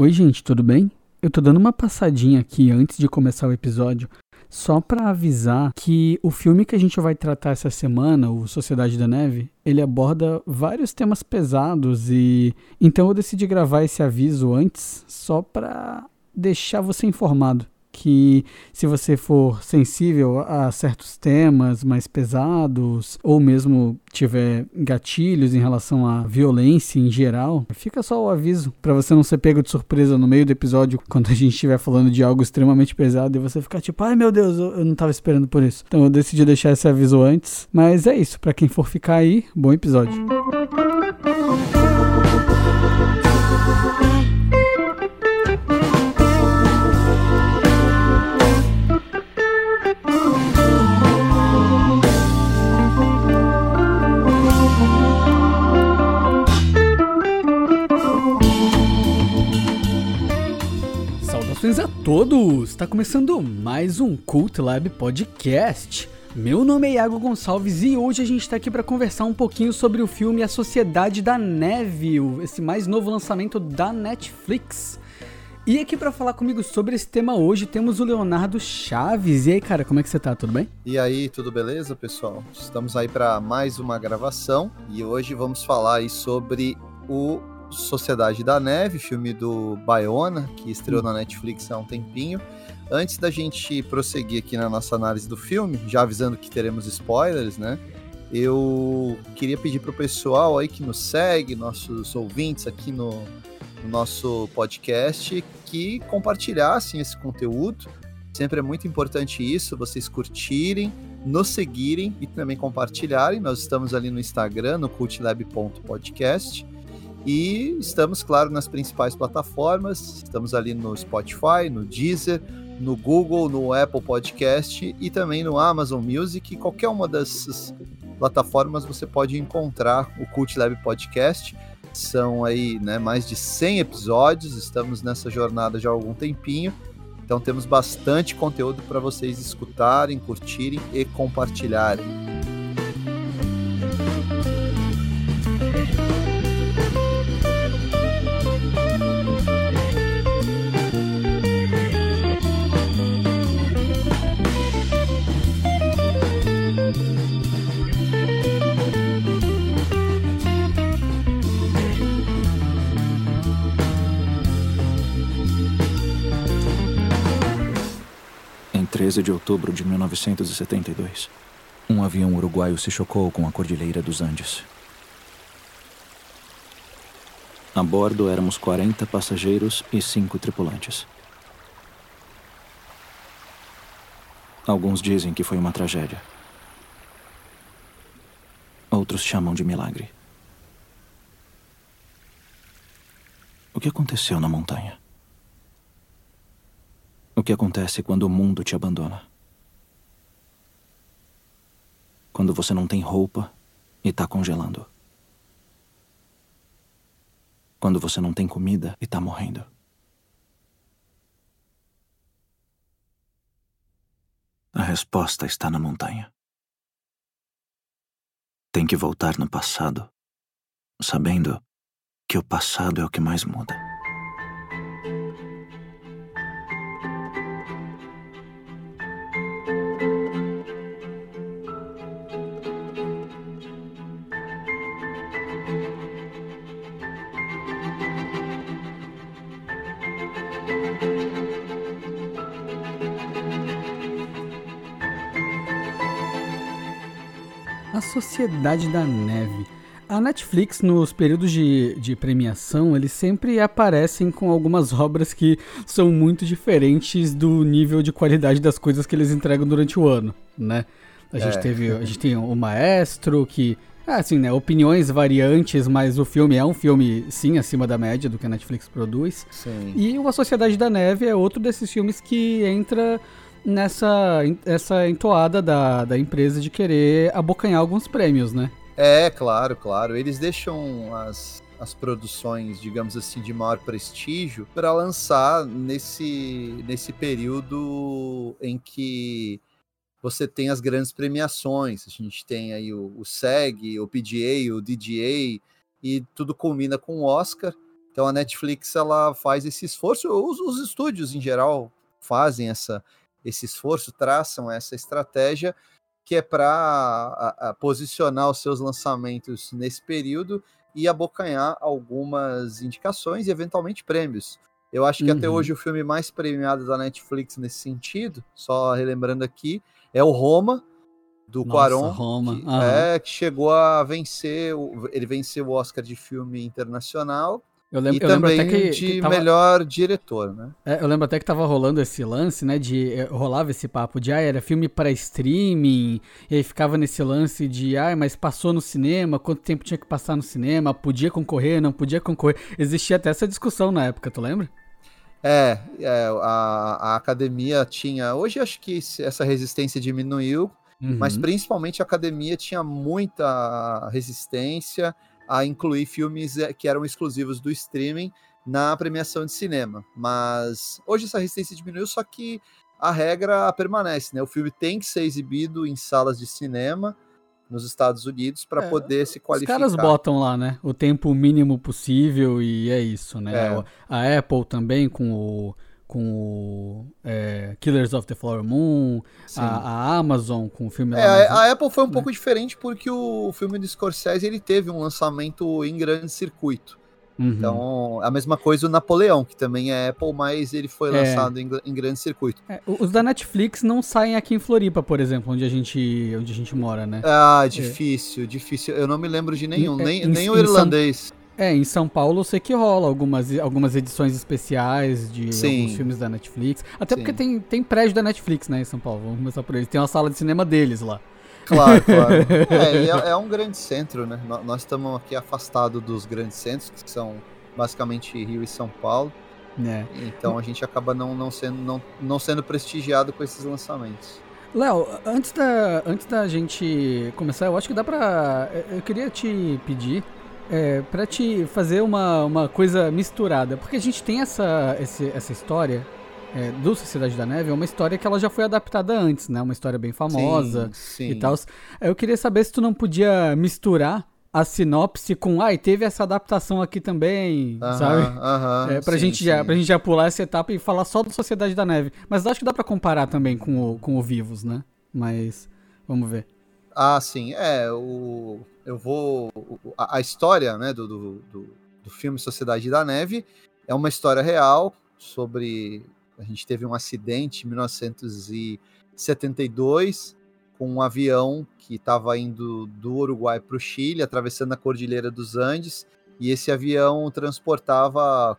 Oi, gente, tudo bem? Eu tô dando uma passadinha aqui antes de começar o episódio, só para avisar que o filme que a gente vai tratar essa semana, o Sociedade da Neve, ele aborda vários temas pesados e então eu decidi gravar esse aviso antes só para deixar você informado que se você for sensível a certos temas mais pesados ou mesmo tiver gatilhos em relação à violência em geral, fica só o aviso para você não ser pego de surpresa no meio do episódio quando a gente estiver falando de algo extremamente pesado e você ficar tipo, ai meu Deus, eu não estava esperando por isso. Então eu decidi deixar esse aviso antes, mas é isso, para quem for ficar aí, bom episódio. Saudações a todos! Está começando mais um Cult Lab Podcast. Meu nome é Iago Gonçalves e hoje a gente está aqui para conversar um pouquinho sobre o filme A Sociedade da Neve, esse mais novo lançamento da Netflix. E aqui para falar comigo sobre esse tema hoje temos o Leonardo Chaves. E aí, cara, como é que você tá? Tudo bem? E aí, tudo beleza, pessoal? Estamos aí para mais uma gravação e hoje vamos falar aí sobre o Sociedade da Neve, filme do Bayona, que estreou na Netflix há um tempinho. Antes da gente prosseguir aqui na nossa análise do filme, já avisando que teremos spoilers, né? Eu queria pedir pro pessoal aí que nos segue, nossos ouvintes aqui no, no nosso podcast, que compartilhassem esse conteúdo. Sempre é muito importante isso, vocês curtirem, nos seguirem e também compartilharem. Nós estamos ali no Instagram, no cultlab.podcast. E estamos, claro, nas principais plataformas. Estamos ali no Spotify, no Deezer, no Google, no Apple Podcast e também no Amazon Music. Qualquer uma dessas plataformas você pode encontrar o Cult Lab Podcast. São aí né, mais de 100 episódios, estamos nessa jornada já há algum tempinho. Então temos bastante conteúdo para vocês escutarem, curtirem e compartilharem. 13 de outubro de 1972, um avião uruguaio se chocou com a Cordilheira dos Andes. A bordo éramos 40 passageiros e 5 tripulantes. Alguns dizem que foi uma tragédia. Outros chamam de milagre. O que aconteceu na montanha? Que acontece quando o mundo te abandona? Quando você não tem roupa e tá congelando. Quando você não tem comida e tá morrendo. A resposta está na montanha. Tem que voltar no passado, sabendo que o passado é o que mais muda. Sociedade da Neve. A Netflix, nos períodos de, de premiação, eles sempre aparecem com algumas obras que são muito diferentes do nível de qualidade das coisas que eles entregam durante o ano, né? A gente É. teve, a gente tem o Maestro, que, ah, assim, né, opiniões variantes, mas o filme é um filme, sim, acima da média do que a Netflix produz. Sim. E o A Sociedade da Neve é outro desses filmes que entra nessa essa entoada da, da empresa de querer abocanhar alguns prêmios, né? É, claro, claro. Eles deixam as, as produções, digamos assim, de maior prestígio para lançar nesse, nesse período em que você tem as grandes premiações. A gente tem aí o, o SEG, o PGA, o DGA, e tudo culmina com o Oscar. Então a Netflix ela faz esse esforço, os, os estúdios em geral fazem essa, esse esforço, traçam essa estratégia que é para posicionar os seus lançamentos nesse período e abocanhar algumas indicações e eventualmente prêmios. Eu acho que uhum. até hoje o filme mais premiado da Netflix nesse sentido, só relembrando aqui, é o Roma, do Nossa, Quaron. Roma. Que, é, que chegou a vencer, ele venceu o Oscar de filme internacional eu lembro, e eu também lembro até que, de que tava... melhor diretor, né? É, eu lembro até que tava rolando esse lance, né? De eh, rolava esse papo de ah, era filme para streaming, e aí ficava nesse lance de ah, mas passou no cinema, quanto tempo tinha que passar no cinema, podia concorrer, não podia concorrer. Existia até essa discussão na época, tu lembra? É, é a, a academia tinha. Hoje acho que essa resistência diminuiu, uhum. mas principalmente a academia tinha muita resistência a incluir filmes eh, que eram exclusivos do streaming na premiação de cinema. Mas hoje essa resistência diminuiu, só que a regra permanece, né? O filme tem que ser exibido em salas de cinema nos Estados Unidos para é, poder se qualificar. Os caras botam lá, né? O tempo mínimo possível e é isso, né? É. A Apple também com o com o é, Killers of the Flower Moon, a, a, Amazon com o filme. É, a, a, Apple foi um né? pouco diferente porque o filme do Scorsese ele teve um lançamento em grande circuito. Uhum. Então, a mesma coisa o Napoleão, que também é Apple, mas ele foi é. lançado em, em, grande circuito. É, os da Netflix não saem aqui em Floripa, por exemplo, onde a gente, onde a gente mora, né? Ah, difícil, difícil. Eu não me lembro de nenhum, em, nem, em, nem o irlandês. É, em São Paulo eu sei que rola algumas, algumas edições especiais de Sim. alguns filmes da Netflix. Até Sim. porque tem, tem prédio da Netflix, né, em São Paulo. Vamos começar por eles. Tem uma sala de cinema deles lá. Claro, claro. é, é, é, um grande centro, né? Nós estamos aqui afastados dos grandes centros, que são basicamente Rio e São Paulo. É. Então a gente acaba não, não, sendo, não, não sendo prestigiado com esses lançamentos. Léo, antes da, antes da gente começar, eu acho que dá pra. Eu queria te pedir é, para te fazer uma, uma coisa misturada, porque a gente tem essa, esse, essa história é, do Sociedade da Neve, é uma história que ela já foi adaptada antes, né? Uma história bem famosa sim, sim. e tal. Eu queria saber se tu não podia misturar a sinopse com, ai, ah, teve essa adaptação aqui também, uh -huh, sabe? Uh -huh, é, pra, sim, gente já, pra gente já pular essa etapa e falar só do Sociedade da Neve. Mas acho que dá para comparar também com o, com o Vivos, né? Mas vamos ver. Ah, sim. É, o, eu vou. A, a história né, do, do, do, do, filme Sociedade da Neve é uma história real sobre. A gente teve um acidente em 1972 com um avião que estava indo do Uruguai para o Chile, atravessando a Cordilheira dos Andes, e esse avião transportava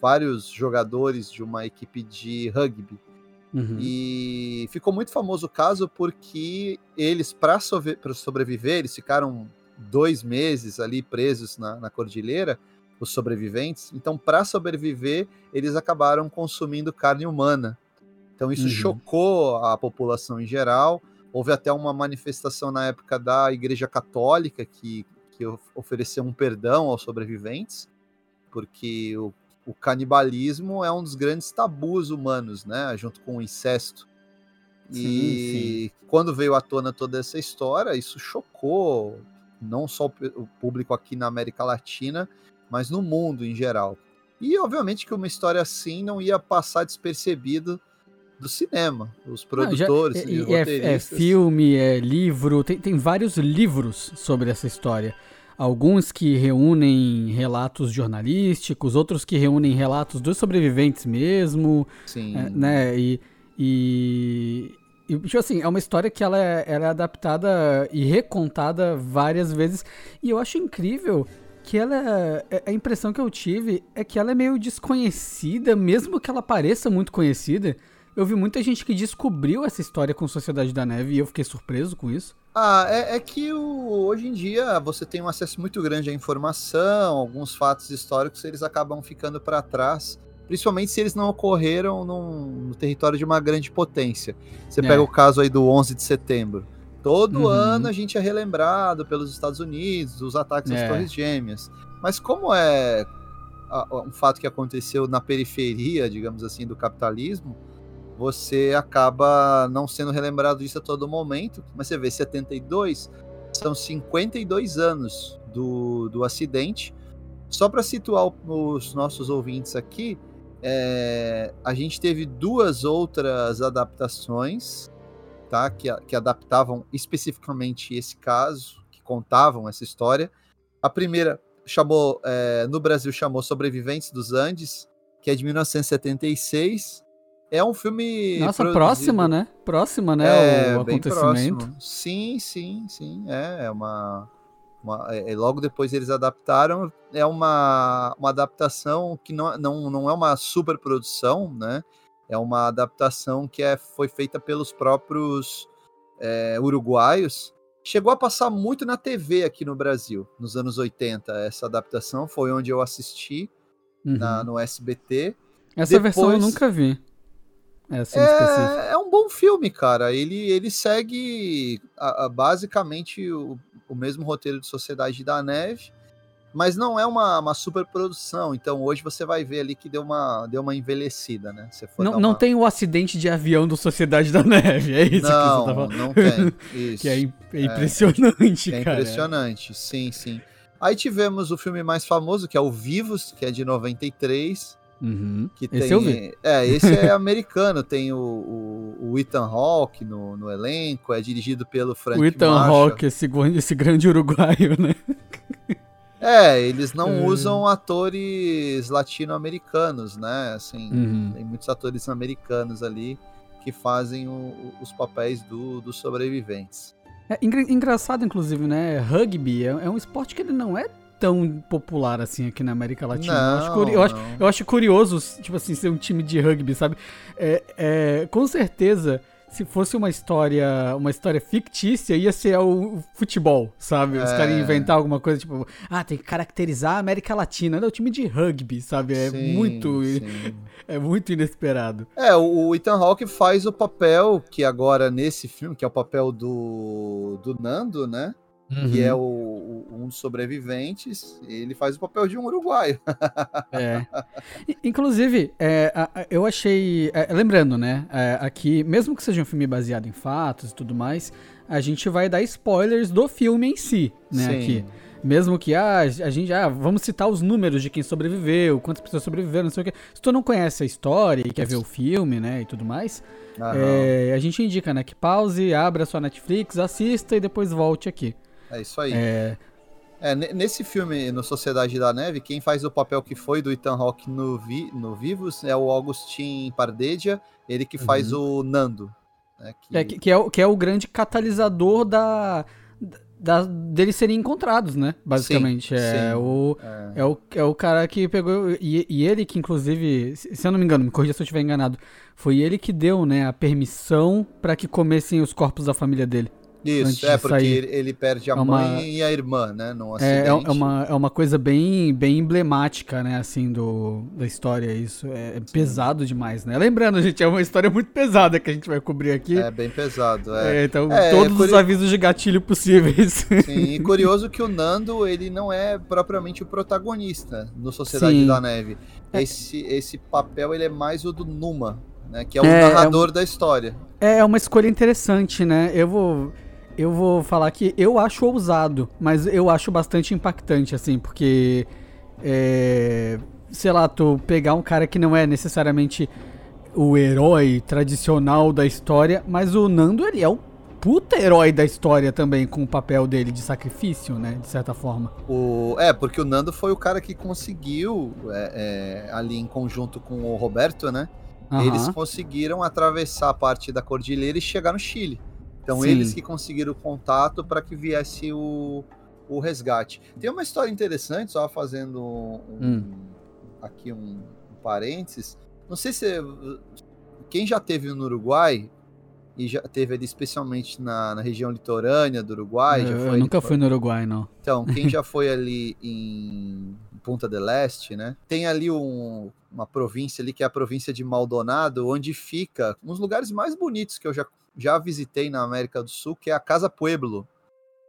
vários jogadores de uma equipe de rugby. Uhum. E ficou muito famoso o caso porque eles, para sobreviver, eles ficaram dois meses ali presos na, na cordilheira, os sobreviventes. Então, para sobreviver, eles acabaram consumindo carne humana. Então, isso uhum. chocou a população em geral. Houve até uma manifestação na época da Igreja Católica que, que ofereceu um perdão aos sobreviventes, porque o, o canibalismo é um dos grandes tabus humanos, né? Junto com o incesto. E sim, sim. quando veio à tona toda essa história, isso chocou não só o público aqui na América Latina, mas no mundo em geral. E obviamente que uma história assim não ia passar despercebido do cinema, os produtores, não, já, é, é, filme, é livro, tem, tem vários livros sobre essa história. Alguns que reúnem relatos jornalísticos, outros que reúnem relatos dos sobreviventes mesmo, Sim. É, né? E, e, e, tipo assim, é uma história que ela é, ela é adaptada e recontada várias vezes. E eu acho incrível que ela. É, é, a impressão que eu tive é que ela é meio desconhecida, mesmo que ela pareça muito conhecida. Eu vi muita gente que descobriu essa história com Sociedade da Neve e eu fiquei surpreso com isso. Ah, é, é que o, hoje em dia você tem um acesso muito grande à informação, alguns fatos históricos eles acabam ficando para trás principalmente se eles não ocorreram num, no território de uma grande potência. Você é. pega o caso aí do 11 de setembro. Todo uhum. ano a gente é relembrado pelos Estados Unidos, os ataques é. às Torres Gêmeas. Mas como é um fato que aconteceu na periferia, digamos assim, do capitalismo, você acaba não sendo relembrado disso a todo momento. Mas você vê, 72 são 52 anos do, do acidente Só para situar os nossos ouvintes aqui, é, a gente teve duas outras adaptações, tá? Que, que adaptavam especificamente esse caso, que contavam essa história. A primeira chamou, é, no Brasil chamou Sobreviventes dos Andes, que é de 1976. É um filme. Nossa, produzido... próxima, né? Próxima, né? É, o acontecimento. Próximo. Sim, sim, sim. É, é uma. uma é, logo depois eles adaptaram. É uma, uma adaptação que não, não, não é uma super produção, né? É uma adaptação que é, foi feita pelos próprios é, uruguaios. Chegou a passar muito na TV aqui no Brasil, nos anos 80. Essa adaptação foi onde eu assisti uhum. na, no SBT. Essa Depois... versão eu nunca vi. Essa é, é um bom filme, cara. Ele, ele segue a, a, basicamente o, o mesmo roteiro de Sociedade da Neve, mas não é uma, uma super produção. Então hoje você vai ver ali que deu uma, deu uma envelhecida, né? não, uma... não tem o acidente de avião do Sociedade da Neve, é isso não, que você tá falando? Não tem. Isso. que é, é impressionante, é, é cara. É impressionante, sim, sim. Aí tivemos o filme mais famoso, que é o Vivos, que é de 93. Uhum. Que esse tem, eu vi. É, esse é americano, tem o, o, o Ethan Hawke no, no, elenco, é dirigido pelo Frank O Ethan Hawke, esse, esse grande uruguaio, né? É, eles não é. usam atores latino-americanos, né? Assim, uhum. tem muitos atores americanos ali que fazem o, os papéis do, dos sobreviventes. É engraçado, inclusive, né? Rugby é, é um esporte que ele não é tão popular assim aqui na América Latina. Não, eu, acho eu, acho, eu, acho curioso, tipo assim, ser um time de rugby, sabe? É, é, com certeza, se fosse uma história, uma história fictícia, ia ser o futebol, sabe? Os é. caras inventar alguma coisa, tipo, ah, tem que caracterizar a América Latina. Não, é o time de rugby, sabe? É sim, muito. Sim. É muito inesperado. É, o Ethan Hawke faz o papel que agora nesse filme, que é o papel do, do Nando, né? Uhum. Que é o, o, um dos sobreviventes, ele faz o papel de um uruguaio. é. Inclusive, é, eu achei. É, lembrando, né? É, aqui, mesmo que seja um filme baseado em fatos e tudo mais, a gente vai dar spoilers do filme em si, né? Sim. Aqui. Mesmo que ah, a gente ah, vamos citar os números de quem sobreviveu, quantas pessoas sobreviveram, não sei o que. Se tu não conhece a história e quer ver o filme, né, e tudo mais, é, a gente indica, né, que pause, abra sua Netflix, assista e depois volte aqui. É isso aí. É... É, nesse filme, no Sociedade da Neve, quem faz o papel que foi do Ethan Hawke no, vi, no Vivos é o Augustin Pardedia, ele que faz uhum. o Nando. Né, que... É, que, é, o, que é o grande catalisador da, da, deles serem encontrados, né? Basicamente. Sim, é, sim. O, é. é. o, é o cara que pegou. E, e, ele que, inclusive, se eu não me engano, me corrija se eu estiver enganado, foi ele que deu né, a permissão para que comessem os corpos da família dele. Isso, é porque ele, ele, perde a é uma, mãe e a irmã, né? Num é, é, é, uma, é uma coisa bem, bem emblemática, né? Assim, do, da história. Isso é, é pesado demais, né? Lembrando, gente, é uma história muito pesada que a gente vai cobrir aqui. É bem pesado, é. é então, todos os avisos de gatilho possíveis. Sim, e curioso que o Nando, ele não é propriamente o protagonista no Sociedade Sim. da Neve. Esse, esse papel, ele é mais o do Numa, né? Que é o narrador um, da história. É uma escolha interessante, né? Eu vou eu vou falar que eu acho ousado, mas eu acho bastante impactante, assim, porque. É, sei lá, tu pegar um cara que não é necessariamente o herói tradicional da história, mas o Nando, ele é o puta herói da história também, com o papel dele de sacrifício, né? De certa forma. O, é, porque o Nando foi o cara que conseguiu, é, é, ali em conjunto com o Roberto, né? Uhum. Eles conseguiram atravessar a parte da cordilheira e chegar no Chile. Então Sim. eles que conseguiram o contato para que viesse o, o resgate. Tem uma história interessante, só fazendo um, hum. aqui um, um parênteses. Não sei se quem já teve no Uruguai e já teve ali especialmente na, na região litorânea do Uruguai. Eu, eu nunca fui no Uruguai, não. Então, quem já foi ali em Punta del Este, né? Tem ali um, uma província ali que é a província de Maldonado, onde fica um dos lugares mais bonitos que eu já já visitei na América do Sul, que é a Casa Pueblo,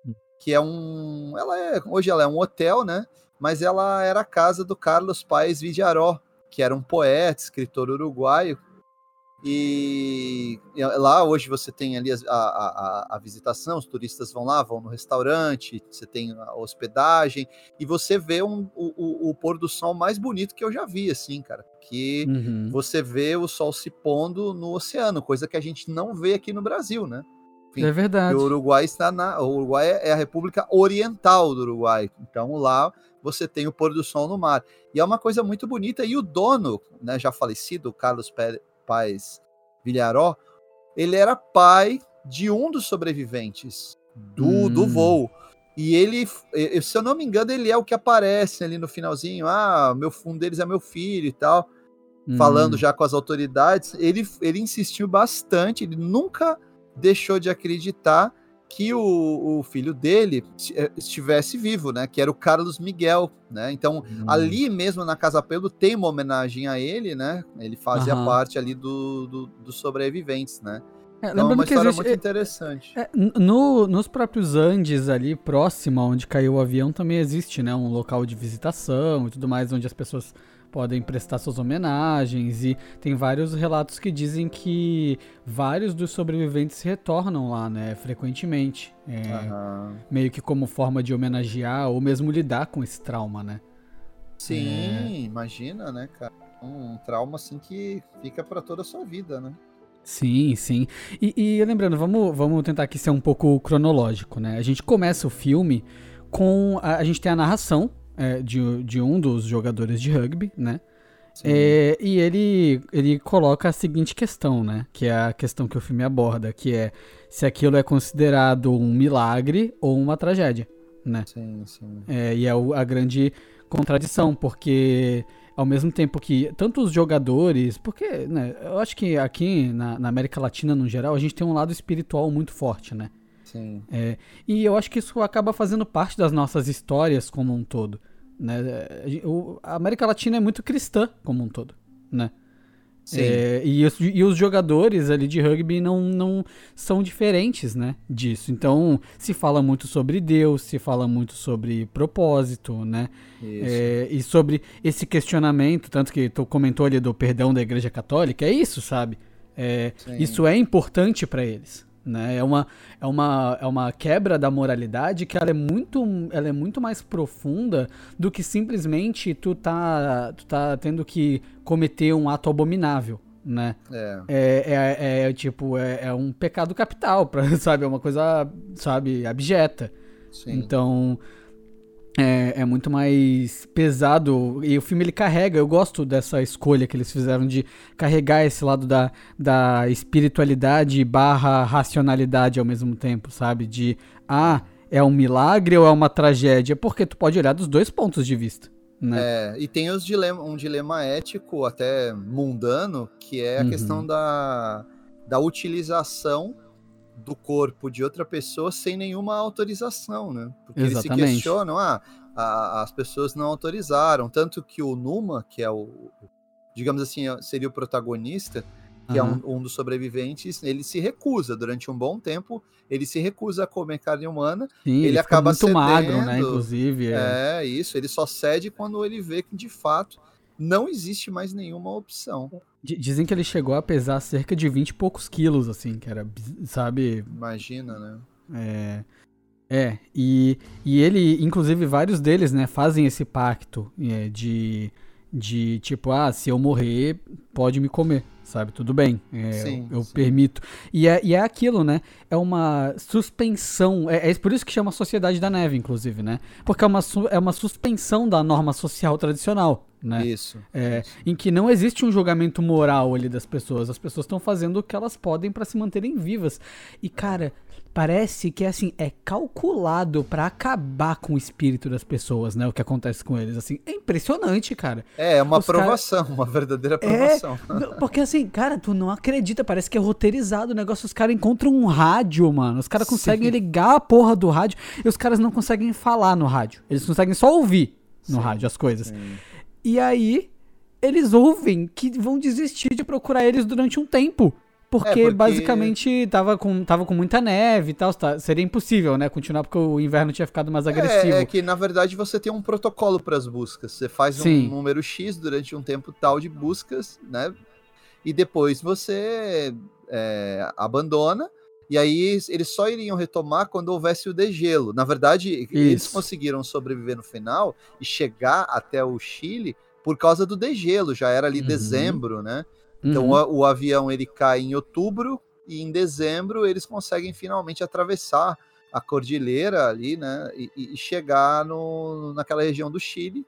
hum. que é um, ela é, hoje ela é um hotel, né? Mas ela era a casa do Carlos Paes Vidiaró, que era um poeta, escritor uruguaio, E, e lá hoje você tem ali a, a, a, visitação, os turistas vão lá, vão no restaurante, você tem a hospedagem, e você vê um, o, o, pôr do sol mais bonito que eu já vi, assim, cara. Que uhum. você vê o sol se pondo no oceano, coisa que a gente não vê aqui no Brasil, né? Enfim, é verdade. O Uruguai está na. O Uruguai é a República Oriental do Uruguai. Então lá você tem o pôr do sol no mar. E é uma coisa muito bonita. E o dono, né, já falecido, Carlos Paz Villaró, ele era pai de um dos sobreviventes do, hum. do voo. E ele, se eu não me engano, ele é o que aparece ali no finalzinho. Ah, meu um deles é meu filho e tal. Hum. Falando já com as autoridades. Ele, ele insistiu bastante, ele nunca deixou de acreditar que o, o, filho dele eh, estivesse vivo, né? Que era o Carlos Miguel, né? Então, hum. ali mesmo na Casa Pelo tem uma homenagem a ele, né? Ele fazia uhum. parte ali do, do, dos sobreviventes, né? É, então, é uma história existe, muito interessante. É, no, nos próprios Andes ali, próximo onde caiu o avião, também existe, né? Um local de visitação e tudo mais, onde as pessoas podem prestar suas homenagens e tem vários relatos que dizem que vários dos sobreviventes retornam lá, né, frequentemente, é, uhum. meio que como forma de homenagear ou mesmo lidar com esse trauma, né? Sim, é... imagina, né, cara, um trauma assim que fica para toda a sua vida, né? Sim, sim. E, e lembrando, vamos, vamos tentar aqui ser um pouco cronológico, né? A gente começa o filme com. A, a gente tem a narração é, de, de um dos jogadores de rugby, né? É, e ele, ele coloca a seguinte questão, né? Que é a questão que o filme aborda, que é se aquilo é considerado um milagre ou uma tragédia, né? Sim, sim. É, e é a grande contradição, porque ao mesmo tempo que tanto os jogadores, porque né, eu acho que aqui na, na América Latina no geral a gente tem um lado espiritual muito forte, né? Sim. É, e eu acho que isso acaba fazendo parte das nossas histórias como um todo. Né? O, a América Latina é muito cristã como um todo, né? É, e, os, e, os, jogadores ali de rugby não, não são diferentes, né, disso. Então, se fala muito sobre Deus, se fala muito sobre propósito, né? É, e sobre esse questionamento, tanto que tu comentou ali do perdão da Igreja Católica, é isso, sabe? É, isso é importante para eles, né? É, uma, é, uma, é uma quebra da moralidade que ela é, muito, ela é muito mais profunda do que simplesmente tu tá, tu tá tendo que cometer um ato abominável. Né? É. É, é, é tipo, é, é, um pecado capital, pra, sabe? É uma coisa, sabe, abjeta. Sim. Então, é, é, muito mais pesado e o filme ele carrega. Eu gosto dessa escolha que eles fizeram de carregar esse lado da, da espiritualidade barra racionalidade ao mesmo tempo, sabe? De ah, é um milagre ou é uma tragédia? Porque tu pode olhar dos dois pontos de vista. Né? É, e tem os dilema, um dilema ético até mundano, que é a uhum. questão da, da utilização do corpo de outra pessoa sem nenhuma autorização, né? Porque Exatamente. eles se questionam, ah, a, as pessoas não autorizaram, tanto que o Numa, que é o, digamos assim, seria o protagonista, que uhum. é um, um, dos sobreviventes, ele se recusa durante um bom tempo, ele se recusa a comer carne humana, Sim, ele, ele acaba muito cedendo, magro, né, inclusive. É. é isso, ele só cede quando ele vê que de fato não existe mais nenhuma opção. Dizem que ele chegou a pesar cerca de 20 e poucos quilos, assim, que era, sabe? Imagina, né? É. É, e, e ele, inclusive, vários deles, né, fazem esse pacto é, de, de tipo, ah, se eu morrer, pode me comer, sabe? Tudo bem, é, sim, eu, eu sim. permito. E é, e é aquilo, né? É uma suspensão, é, é por isso que chama Sociedade da Neve, inclusive, né? Porque é uma, é uma suspensão da norma social tradicional, né? Isso, é, isso. Em que não existe um julgamento moral ali das pessoas. As pessoas estão fazendo o que elas podem para se manterem vivas. E, cara, parece que assim é calculado para acabar com o espírito das pessoas, né? O que acontece com eles, assim, é impressionante, cara. É, é uma Os aprovação, cara... uma verdadeira é, aprovação. É, porque assim, cara, tu não acredita, parece que é roteirizado o negócio. Os caras encontram um rádio, mano. Os caras conseguem Sim. ligar a porra do rádio e os caras não conseguem falar no rádio. Eles conseguem só ouvir no Sim. rádio as coisas. Sim. E aí eles ouvem que vão desistir de procurar eles durante um tempo. Porque, é porque, basicamente tava com, tava com muita neve e tal, tá, seria impossível, né, continuar porque o inverno tinha ficado mais agressivo. É, é que na verdade você tem um protocolo para as buscas. Você faz um Sim. número X durante um tempo tal de buscas, né? e depois você é, abandona. E aí eles só iriam retomar quando houvesse o degelo. Na verdade, Isso. eles conseguiram sobreviver no final e chegar até o Chile por causa do degelo. Já era ali uhum. dezembro, né? Então uhum. o, o, avião ele cai em outubro e em dezembro eles conseguem finalmente atravessar a cordilheira ali, né? E, e chegar no, naquela região do Chile.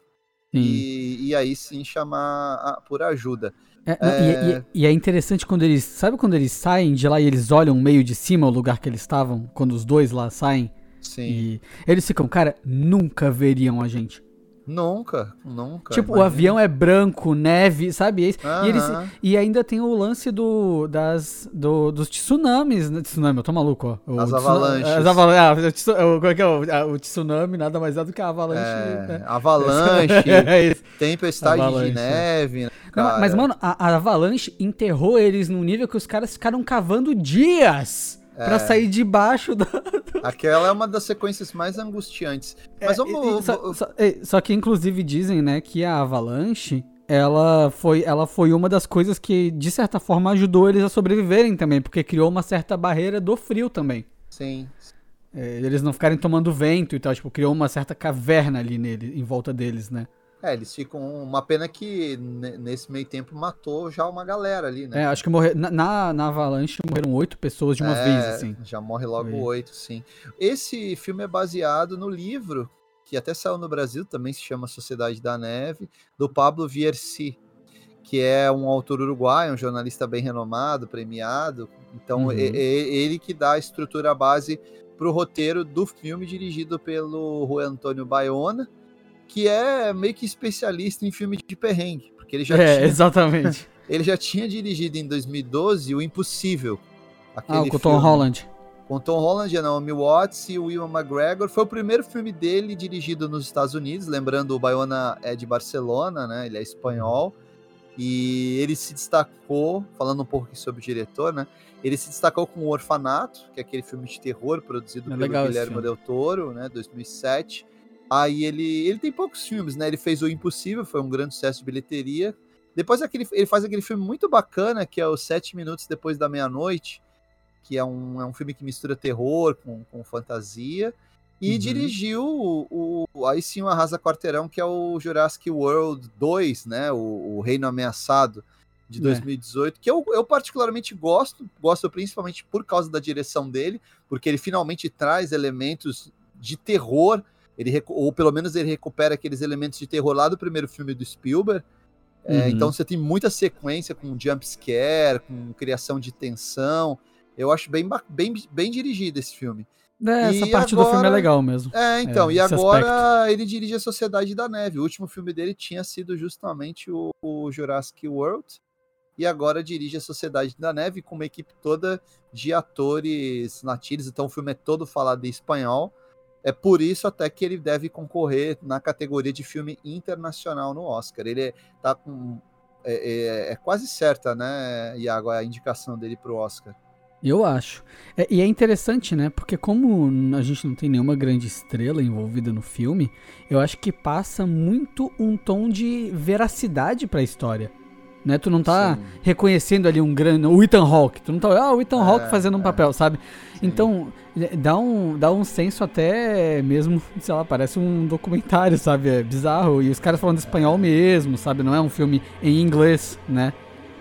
E, e, aí sim chamar a, por ajuda. É, é... E, e, é interessante quando eles. Sabe quando eles saem de lá e eles olham meio de cima o lugar que eles estavam? Quando os dois lá saem? Sim. Eles ficam, cara, nunca veriam a gente. Nunca, nunca. Tipo, imagina. o avião é branco, neve, sabe? E, eles, e ainda tem o lance do, das, do, dos tsunamis. Né? Tsunami, eu tô maluco, ó. O as avalanches. As avalanches. Ah, o, é, é o, tsunami nada mais é do que a avalanche. É, né? Avalanche, é tempestade avalanche. de neve. Né, Não, mas, mano, a, a avalanche enterrou eles num nível que os caras ficaram cavando dias é. Pra sair debaixo da. Aquela é uma das sequências mais angustiantes. Mas é, vamos. Só, só, só, que, inclusive, dizem, né, que a Avalanche. Ela foi, ela foi uma das coisas que, de certa forma, ajudou eles a sobreviverem também, porque criou uma certa barreira do frio também. Sim. É, eles não ficarem tomando vento e tal, tipo, criou uma certa caverna ali nele, em volta deles, né? É, eles ficam. Uma pena que nesse meio tempo matou já uma galera ali, né? É, acho que morreu. Na, na Avalanche morreram oito pessoas de uma é, vez, assim. Já morre logo oito, sim. Esse filme é baseado no livro, que até saiu no Brasil, também se chama Sociedade da Neve, do Pablo Vierci, que é um autor uruguaio, um jornalista bem renomado, premiado. Então, uhum. é, é ele que dá a estrutura base para o roteiro do filme dirigido pelo Juan Antônio Bayona que é meio que especialista em filme de perrengue, porque ele já é, tinha, exatamente. ele já tinha dirigido em 2012 o Impossível. Ah, com Tom Holland. Com Tom Holland, a Naomi Watts e o Will McGregor. Foi o primeiro filme dele dirigido nos Estados Unidos, lembrando o Bayona é de Barcelona, né? Ele é espanhol. E ele se destacou, falando um pouco sobre o diretor, né? Ele se destacou com O Orfanato, que é aquele filme de terror produzido é pelo Guilherme Del Toro, né? 2007. Aí ele, ele tem poucos filmes, né? Ele fez O Impossível, foi um grande sucesso de bilheteria. Depois aquele, ele faz aquele filme muito bacana, que é o Sete Minutos Depois da Meia-Noite, que é um, é um filme que mistura terror com, com fantasia. E uhum. dirigiu o, o, aí sim o Arrasa Quarteirão, que é o Jurassic World 2, né? O, o Reino Ameaçado de 2018, é. que eu, eu particularmente gosto, gosto principalmente por causa da direção dele, porque ele finalmente traz elementos de terror ele, ou pelo menos ele recupera aqueles elementos de terror lá do primeiro filme do Spielberg. É, uhum. então você tem muita sequência com jump scare, com criação de tensão. Eu acho bem, bem, bem dirigido esse filme. É, essa parte agora, do filme é legal mesmo. É, então, é, e agora aspecto. ele dirige a Sociedade da Neve. O último filme dele tinha sido justamente o, o Jurassic World. E agora dirige a Sociedade da Neve com uma equipe toda de atores nativos. Então o filme é todo falado em espanhol. É por isso até que ele deve concorrer na categoria de filme internacional no Oscar. Ele tá com. É, é, é quase certa, né, Iago, a indicação dele para o Oscar. Eu acho. É, e é interessante, né? Porque como a gente não tem nenhuma grande estrela envolvida no filme, eu acho que passa muito um tom de veracidade para a história. Né? Tu não tá Sim. reconhecendo ali um grande. O Ethan Hawke. Tu não tá. Ah, o Ethan é, Hawke fazendo um é. papel, sabe? Sim. Então, dá um, dá um senso até mesmo, sei lá, parece um documentário, sabe? É bizarro. E os caras falando espanhol mesmo, sabe? Não é um filme em inglês, né?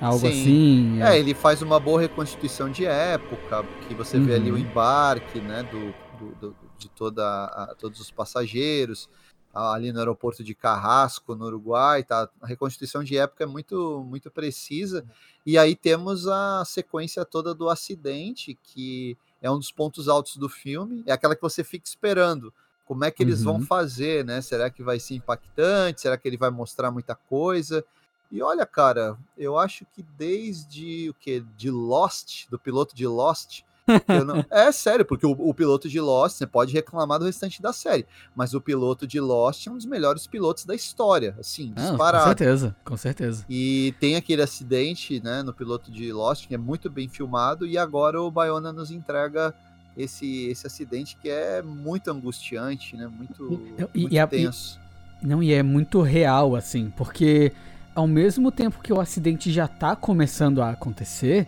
Algo Sim. assim. É. é. ele faz uma boa reconstituição de época, que você uhum. vê ali o uhum. embarque, né? Do, do, do de toda a, todos os passageiros ali no aeroporto de Carrasco, no Uruguai, tá? A reconstituição de época é muito, muito precisa. E aí temos a sequência toda do acidente, que é um dos pontos altos do filme, é aquela que você fica esperando. Como é que eles uhum. vão fazer, né? Será que vai ser impactante? Será que ele vai mostrar muita coisa? E olha, cara, eu acho que desde o que de Lost, do piloto de Lost, não... É sério, porque o, o, piloto de Lost, você pode reclamar do restante da série, mas o piloto de Lost é um dos melhores pilotos da história, assim, disparado. com certeza, com certeza. E tem aquele acidente, né, no piloto de Lost, que é muito bem filmado, e agora o Bayona nos entrega esse, esse acidente que é muito angustiante, né, muito, e, muito e, tenso. E, não, e é muito real, assim, porque ao mesmo tempo que o acidente já tá começando a acontecer,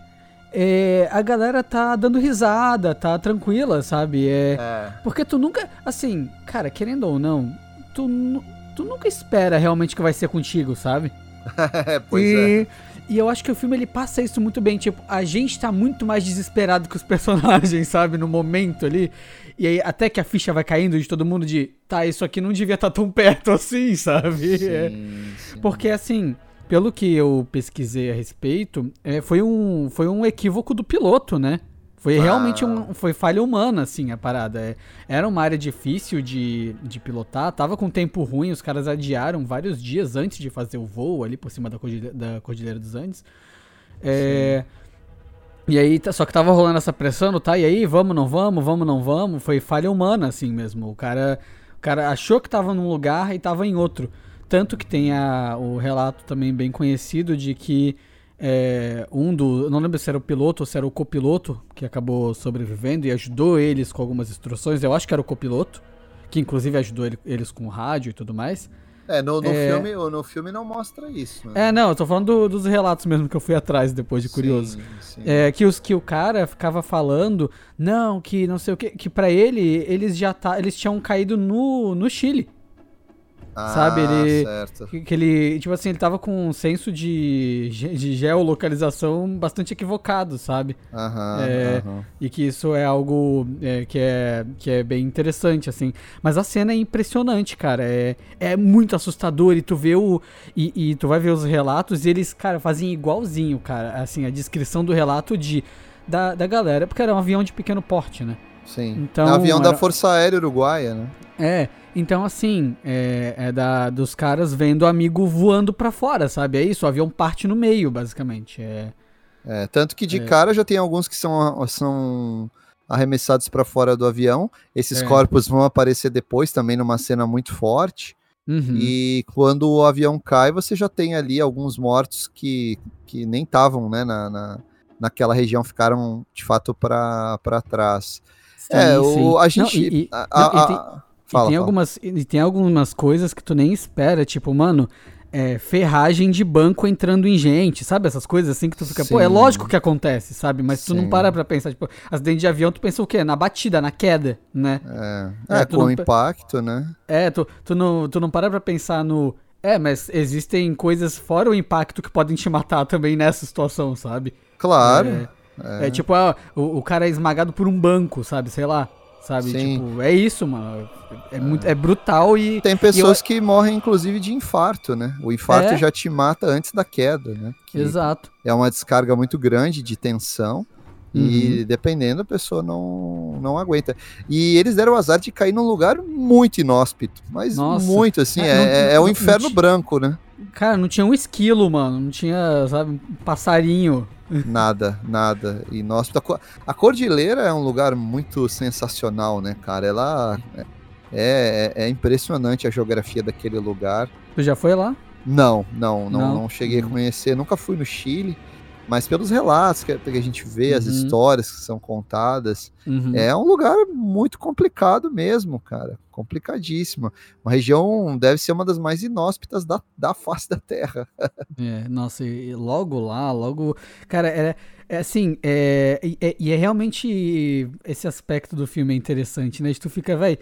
é, a galera tá dando risada, tá tranquila, sabe? É, É. Porque tu nunca, assim, cara, querendo ou não, tu, tu nunca espera realmente que vai ser contigo, sabe? pois é. e, e eu acho que o filme ele passa isso muito bem. Tipo, a gente tá muito mais desesperado que os personagens, sabe? No momento ali. E aí, até que a ficha vai caindo de todo mundo de, tá, isso aqui não devia estar tão perto assim, sabe? É. Sim, sim. Porque assim, pelo que eu pesquisei a respeito, é, foi, um, foi um equívoco do piloto, né? Foi Ah. realmente um, foi falha humana, assim, a parada. É, era uma área difícil de, de pilotar, tava com tempo ruim, os caras adiaram vários dias antes de fazer o voo ali por cima da Cordilheira, da Cordilheira dos Andes. É, e aí, tá- só que tava rolando essa pressão, tá? E aí, vamos, não vamos, vamos, não vamos. Foi falha humana, assim mesmo. O cara, o cara achou que tava num lugar e tava em outro. Tanto que tem a, o relato também bem conhecido de que é, um do. Não lembro se era o piloto ou se era o copiloto que acabou sobrevivendo e ajudou eles com algumas instruções. Eu acho que era o copiloto, que inclusive ajudou ele- eles com o rádio e tudo mais. É, no, no, É. Filme, no filme não mostra isso. Né? É, não, eu tô falando do- dos relatos mesmo que eu fui atrás depois de curioso. Sim, sim. É, que, os, que o cara ficava falando, não, que não sei o que, que pra ele, eles já tá, eles tinham caído no, no Chile. Ah, sabe, ele- certo. Que, que ele, tipo assim, ele tava com um senso de, de geolocalização bastante equivocado, sabe? Aham, É, aham. E que isso é algo é, que, é, que é bem interessante, assim. Mas a cena é impressionante, cara. É, é muito assustador. E tu vê o. E, e tu vai ver os relatos e eles, cara, fazem igualzinho, cara. Assim, a descrição do relato de. Da, da galera, porque era um avião de pequeno porte, né? Sim. Então, é o avião era- da Força Aérea Uruguaia, né? É, então assim, é, é da, dos caras vendo o amigo voando pra fora, sabe? É isso, o avião parte no meio, basicamente. É, É, tanto que de É. cara já tem alguns que são, são arremessados para fora do avião. Esses É. corpos vão aparecer depois também numa cena muito forte. Uhum. E quando o avião cai, você já tem ali alguns mortos que, que nem estavam né, na, na, naquela região, ficaram de fato para trás. é, Sim, o, sim. a gente. e- a- não, e a- tem- a- E fala, tem, fala. algumas, e tem algumas coisas que tu nem espera, tipo, mano, é, ferragem de banco entrando em gente, sabe? Essas coisas assim que tu fica, pô, é Sim. lógico que acontece, sabe? Mas tu não Sim. para pra pensar, tipo, acidente de avião, tu pensa o quê? Na batida, na queda, né? É, É, é, com não impacto, né? É, tu, tu, não, tu não para pra pensar no. É, mas existem coisas fora o impacto que podem te matar também nessa situação, sabe? Claro. É, é tipo, ah, o, o cara é esmagado por um banco, sabe? Sei lá. Sabe? Sim. Tipo, é isso, mano. É, muito, é brutal e. Tem pessoas que morrem, inclusive, de infarto, né? O infarto É. já te mata antes da queda, né? Que Exato. é uma descarga muito grande de tensão. Uhum. E dependendo, a pessoa não, não aguenta. E eles deram o azar de cair num lugar muito inóspito. Mas Nossa. muito, assim. É, É, não- é- é o inferno branco, né? Cara, não tinha um esquilo, mano. Não tinha, sabe, um passarinho. Nada, nada. Inóspito. A co- A Cordilheira é um lugar muito sensacional, né, cara? Ela é, é, é impressionante a geografia daquele lugar. Tu já foi lá? Não, não, não, Não? não, cheguei a conhecer. Nunca fui no Chile, mas pelos relatos que, que a gente vê, as Uhum. histórias que são contadas, Uhum. é um lugar muito complicado mesmo, cara. Complicadíssimo. Uma região deve ser uma das mais inóspitas da, da face da Terra. É, nossa, e logo lá, logo. Cara, é, é assim, é, e é, é realmente esse aspecto do filme é interessante, né? De tu fica, velho,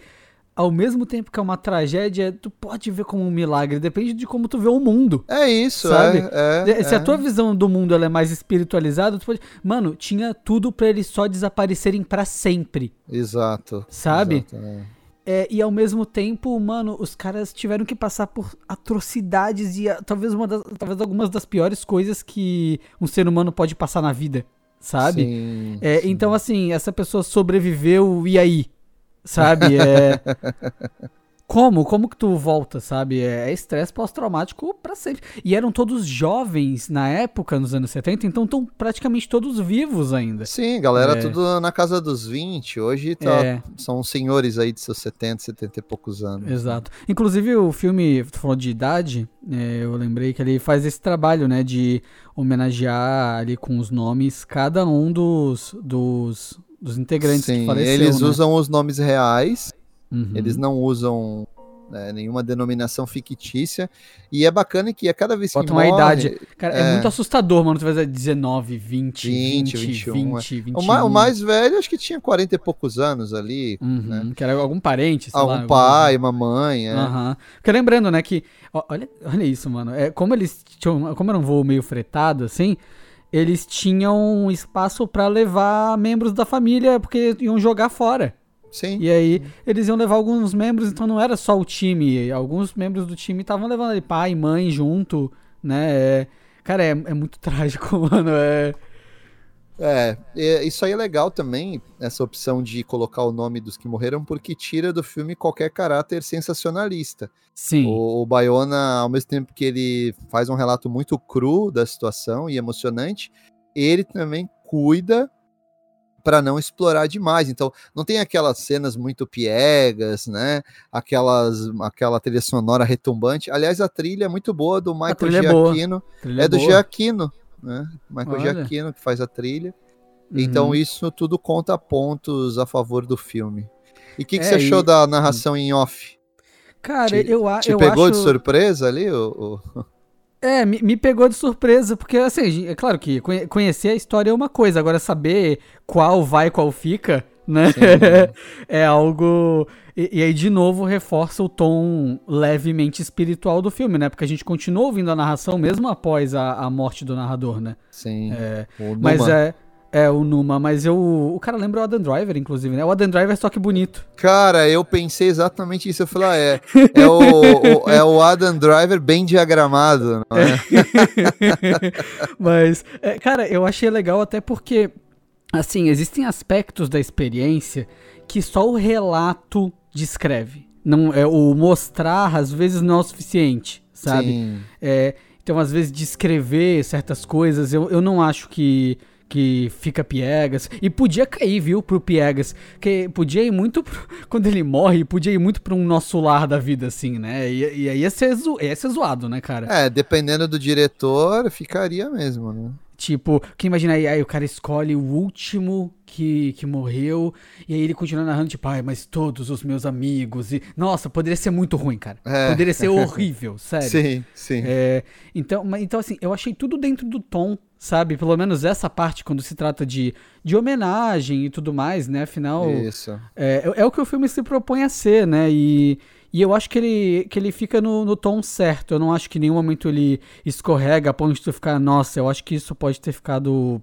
ao mesmo tempo que é uma tragédia, tu pode ver como um milagre, depende de como tu vê o mundo. É isso, Sabe? é. é, Se a é. tua visão do mundo ela é mais espiritualizada, tu pode. Mano, tinha tudo pra eles só desaparecerem pra sempre. Exato. Sabe? exato, é. É, e ao mesmo tempo, mano, os caras tiveram que passar por atrocidades e ah, talvez, uma das, talvez algumas das piores coisas que um ser humano pode passar na vida, sabe? Sim, É, sim. então, assim, essa pessoa sobreviveu e aí? Sabe? É. Como? Como que tu volta, sabe? É é estresse pós-traumático pra sempre. E eram todos jovens na época, nos anos 70, então estão praticamente todos vivos ainda. Sim, galera, É. tudo na casa dos 20. Hoje tá- É. são senhores aí de seus 70, 70 e poucos anos. Exato. Inclusive, o filme, tu falou de idade, é, eu lembrei que ele faz esse trabalho, né, de homenagear ali com os nomes cada um dos, dos, dos integrantes Sim, que faleceu, eles né? usam os nomes reais, Uhum. eles não usam né, nenhuma denominação fictícia. E é bacana que a cada vez que Bota uma idade. Cara, é. é. muito assustador, mano. Tu vai dizer 19, 20, 20, 20, 20, 21, 20, 21. O, ma- o mais velho, acho que tinha 40 e poucos anos ali. Uhum, né? Que era algum parente, sei lá. Algum algum- pai, uma mãe. É. Aham. Porque lembrando, né, que. olha, olha isso, mano. É, como eles tinham. Como era um voo meio fretado, assim, eles tinham espaço pra levar membros da família, porque iam jogar fora. Sim. E aí eles iam levar alguns membros, então não era só o time. Alguns membros do time estavam levando ali pai e mãe junto, né? É- cara, é, é muito trágico, mano. É. É, isso aí é legal também, essa opção de colocar o nome dos que morreram, porque tira do filme qualquer caráter sensacionalista. Sim. O, o Bayona, ao mesmo tempo que ele faz um relato muito cru da situação e emocionante, ele também cuida para não explorar demais. Então, não tem aquelas cenas muito piegas, né? Aquelas, aquela trilha sonora retumbante. Aliás, a trilha é muito boa do Michael é. Giacchino. Trilha É do boa. Giacchino, né? Michael Olha. Giacchino que faz a trilha. Uhum. Então isso tudo conta pontos a favor do filme. E o que, que É, você achou e- da narração em off? Cara, te- eu, Te eu pegou de acho... surpresa ali? O, o- É, me, me pegou de surpresa, porque assim, é claro que conhe- conhecer a história é uma coisa, agora saber qual vai, qual fica, né? Sim. é algo. E, e aí, de novo, reforça o tom levemente espiritual do filme, né? Porque a gente continua ouvindo a narração mesmo após a, a morte do narrador, né? Sim. É, mas é. É, o Numa, mas eu. O cara lembra o Adam Driver, inclusive, né? O Adam Driver só que bonito. Cara, eu pensei exatamente isso. Eu falei, ah, é, é, o, o- é o Adam Driver bem diagramado, não é? Mas, é, cara, eu achei legal até porque, assim, existem aspectos da experiência que só o relato descreve. Não, é, o mostrar, às vezes, não é o suficiente, sabe? É, então, às vezes, descrever certas coisas, eu, eu não acho que, que fica piegas. E podia cair, viu, pro piegas. Que podia ir muito. pro- quando ele morre, podia ir muito pra um nosso lar da vida, assim, né? E, e aí ia ser, zo- ia ser zoado, né, cara? É, dependendo do diretor, ficaria mesmo, né? Tipo, que imagina aí, aí o cara escolhe o último que, que morreu, e aí ele continua narrando, tipo, ai, mas todos os meus amigos. E, nossa, poderia ser muito ruim, cara. É. Poderia ser horrível, sério. Sim, sim. É, então, então, assim, eu achei tudo dentro do tom, sabe? Pelo menos essa parte, quando se trata de, de homenagem e tudo mais, né? Afinal, Isso. é, é o que o filme se propõe a ser, né? E, e eu acho que ele, que ele fica no, no tom certo. Eu não acho que em nenhum momento ele escorrega a ponto de tu ficar, nossa, eu acho que isso pode ter ficado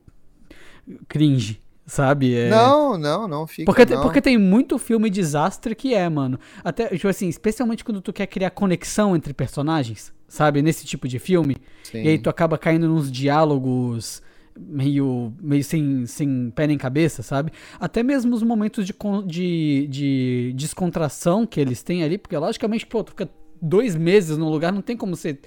cringe, sabe? É, Não, não, não fica. porque, tem- não. porque tem muito filme desastre que é, mano. Até, tipo assim, especialmente quando tu quer criar conexão entre personagens, sabe? Nesse tipo de filme. Sim. E aí tu acaba caindo nos diálogos meio, meio sem, sem pé nem cabeça, sabe? Até mesmo os momentos de, de, de descontração que eles têm ali, porque logicamente, pô, tu fica dois meses num lugar, não tem como ser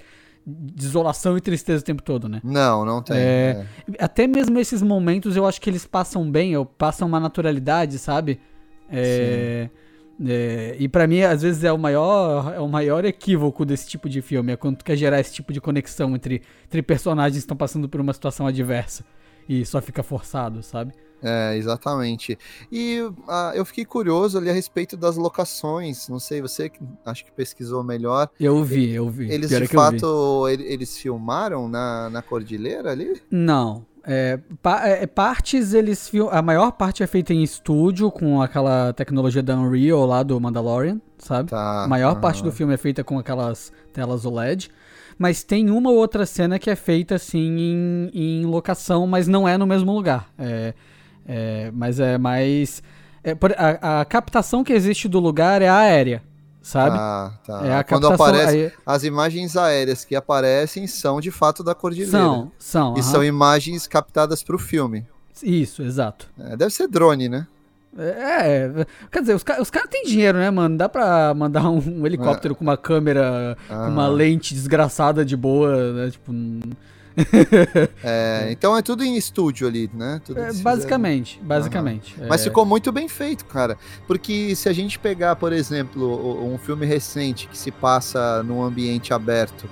desolação e tristeza o tempo todo, né? Não, não tem. É, é. Até mesmo esses momentos eu acho que eles passam bem, eu passam uma naturalidade, sabe? É, é, e pra mim, às vezes, é o maior é o maior equívoco desse tipo de filme, é quando tu quer gerar esse tipo de conexão entre, entre personagens que estão passando por uma situação adversa. E só fica forçado, sabe? É, exatamente. E ah, eu fiquei curioso ali a respeito das locações. Não sei, você que acho que pesquisou melhor. Eu vi, eu vi. Eles Pior de é vi. fato ele- eles filmaram na, na cordilheira ali? Não. É, pa- é, partes eles A maior parte é feita em estúdio com aquela tecnologia da Unreal lá do Mandalorian, sabe? Tá. A maior parte do filme é feita com aquelas telas OLED. Mas tem uma ou outra cena que é feita assim em, em locação, mas não é no mesmo lugar. É, é, mas é mais. é, por- a, a captação que existe do lugar é aérea, sabe? Tá, tá. é a Quando aparece, aí- as imagens aéreas que aparecem são de fato da cordilheira. são, são. E aham. são imagens captadas para o filme. Isso, exato. É, deve ser drone, né? É, quer dizer, os, os caras têm dinheiro, né, mano? Dá pra mandar um, um helicóptero com uma câmera, com uma Ah. lente desgraçada de boa, né? Tipo, hum, É, então é tudo em estúdio ali, né? É, basicamente, basicamente. Mas é, ficou muito bem feito, cara. Porque se a gente pegar, por exemplo, um filme recente que se passa num ambiente aberto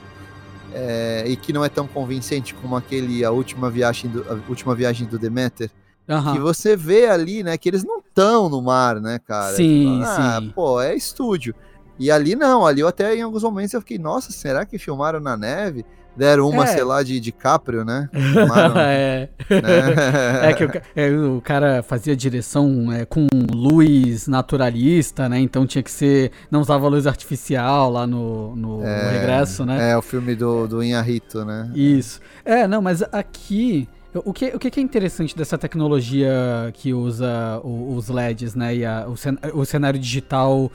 é, e que não é tão convincente como aquele A Última Viagem do, a última viagem do Demeter, aham. que você vê ali, né, que eles não estão no mar, né, cara? Sim, ah, sim. pô, é estúdio. E ali não, ali eu até em alguns momentos eu fiquei, nossa, será que filmaram na neve? Deram uma, É. sei lá, de DiCaprio, né? Filmaram, é. né? É que o, é, o cara fazia direção é, com luz naturalista, né? Então tinha que ser. Não usava luz artificial lá no, no É, regresso, né? É, o filme do, do Inharito, né? Isso. É, não, mas aqui. O que, o que é interessante dessa tecnologia que usa os LEDs, né? E a- o, cen- o cenário digital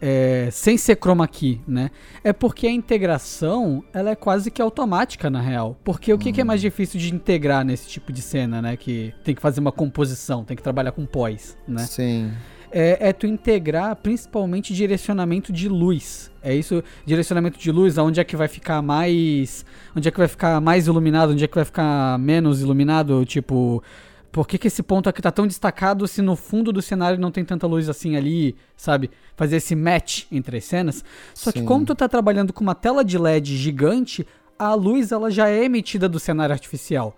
é, sem ser chroma key, né? É porque a integração ela é quase que automática, na real. Porque o que, que é mais difícil de integrar nesse tipo de cena, né? Que tem que fazer uma composição, tem que trabalhar com pós, né? Sim. é, é tu integrar principalmente direcionamento de luz. É isso, direcionamento de luz, aonde é que vai ficar mais. Onde é que vai ficar mais iluminado, onde é que vai ficar menos iluminado, tipo. Por que, que esse ponto aqui tá tão destacado se no fundo do cenário não tem tanta luz assim ali, sabe? Fazer esse match entre as cenas. Só que Sim. como tu tá trabalhando com uma tela de LED gigante, a luz ela já é emitida do cenário artificial.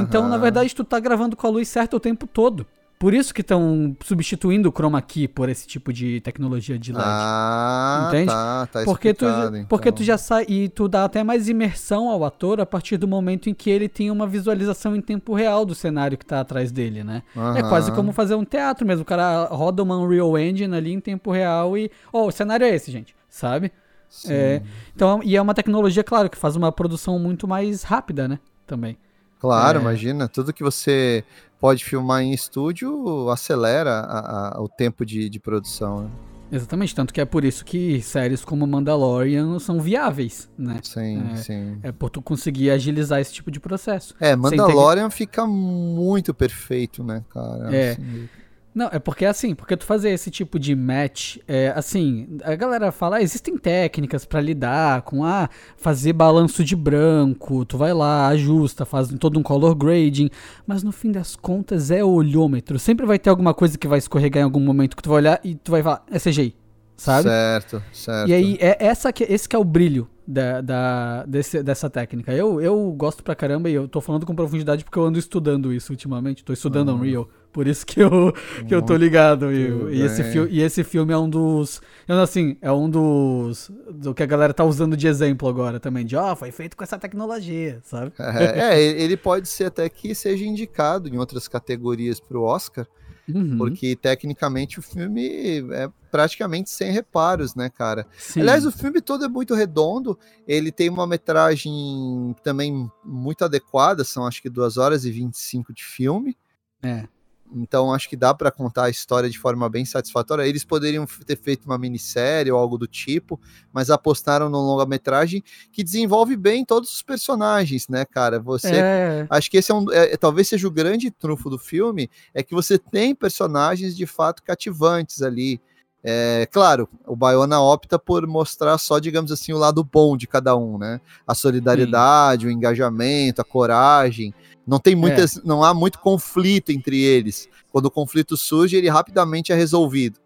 Então, na verdade, tu tá gravando com a luz certa o tempo todo. Por isso que estão substituindo o chroma key por esse tipo de tecnologia de LED. Ah, Entende? tá, tá porque tu, então. porque tu já sai e tu dá até mais imersão ao ator a partir do momento em que ele tem uma visualização em tempo real do cenário que tá atrás dele, né? É Aham. quase como fazer um teatro mesmo. O cara roda uma Unreal Engine ali em tempo real e, ó, o cenário é esse, gente, sabe? Sim. É, então, e é uma tecnologia, claro, que faz uma produção muito mais rápida, né? Também. Claro, É. imagina, tudo que você pode filmar em estúdio acelera a- a- o tempo de, de produção. né? Exatamente, tanto que é por isso que séries como Mandalorian são viáveis, né? Sim, É. sim. É por tu conseguir agilizar esse tipo de processo. É, Mandalorian fica muito perfeito, né, cara? É. Assim, Não, é porque assim, porque tu fazer esse tipo de match, é, assim, a galera fala, ah, existem técnicas pra lidar com, ah, fazer balanço de branco, tu vai lá, ajusta, faz todo um color grading, mas no fim das contas é olhômetro. Sempre vai ter alguma coisa que vai escorregar em algum momento que tu vai olhar e tu vai falar, é CGI, sabe? Certo, certo. E aí, é essa que, esse que é o brilho da, da- desse- dessa técnica. Eu, eu gosto pra caramba e eu tô falando com profundidade porque eu ando estudando isso ultimamente. Tô estudando Unreal. Por isso que eu, que eu tô ligado. E, Muito e esse fi- e esse filme é um dos. Assim, é um dos. Do que a galera tá usando de exemplo agora também. De, ó, foi feito com essa tecnologia, sabe? É, é, ele pode ser até que seja indicado em outras categorias pro Oscar, Uhum, porque tecnicamente o filme é praticamente sem reparos, né, cara? sim. Aliás, o filme todo é muito redondo, ele tem uma metragem também muito adequada, são acho que 2 horas e 25 de filme. É. Então acho que dá pra contar a história de forma bem satisfatória. Eles poderiam ter feito uma minissérie ou algo do tipo, mas apostaram no longa-metragem que desenvolve bem todos os personagens, né, cara? Você É, Acho que esse é um, é, talvez seja o grande trunfo do filme, é que você tem personagens de fato cativantes ali. É, claro, o Bayona opta por mostrar só, digamos assim, o lado bom de cada um, né? A solidariedade, o engajamento, a coragem. Não tem muitas, não há muito conflito entre eles. Quando o conflito surge, ele rapidamente é resolvido.